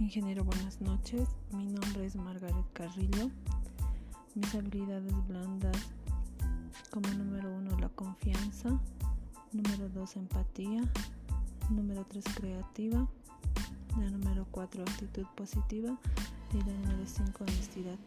Ingeniero, buenas noches. Mi nombre es Margaret Carrillo. Mis habilidades blandas como número uno la confianza, número dos empatía, número tres creativa, la número cuatro actitud positiva y la número cinco honestidad.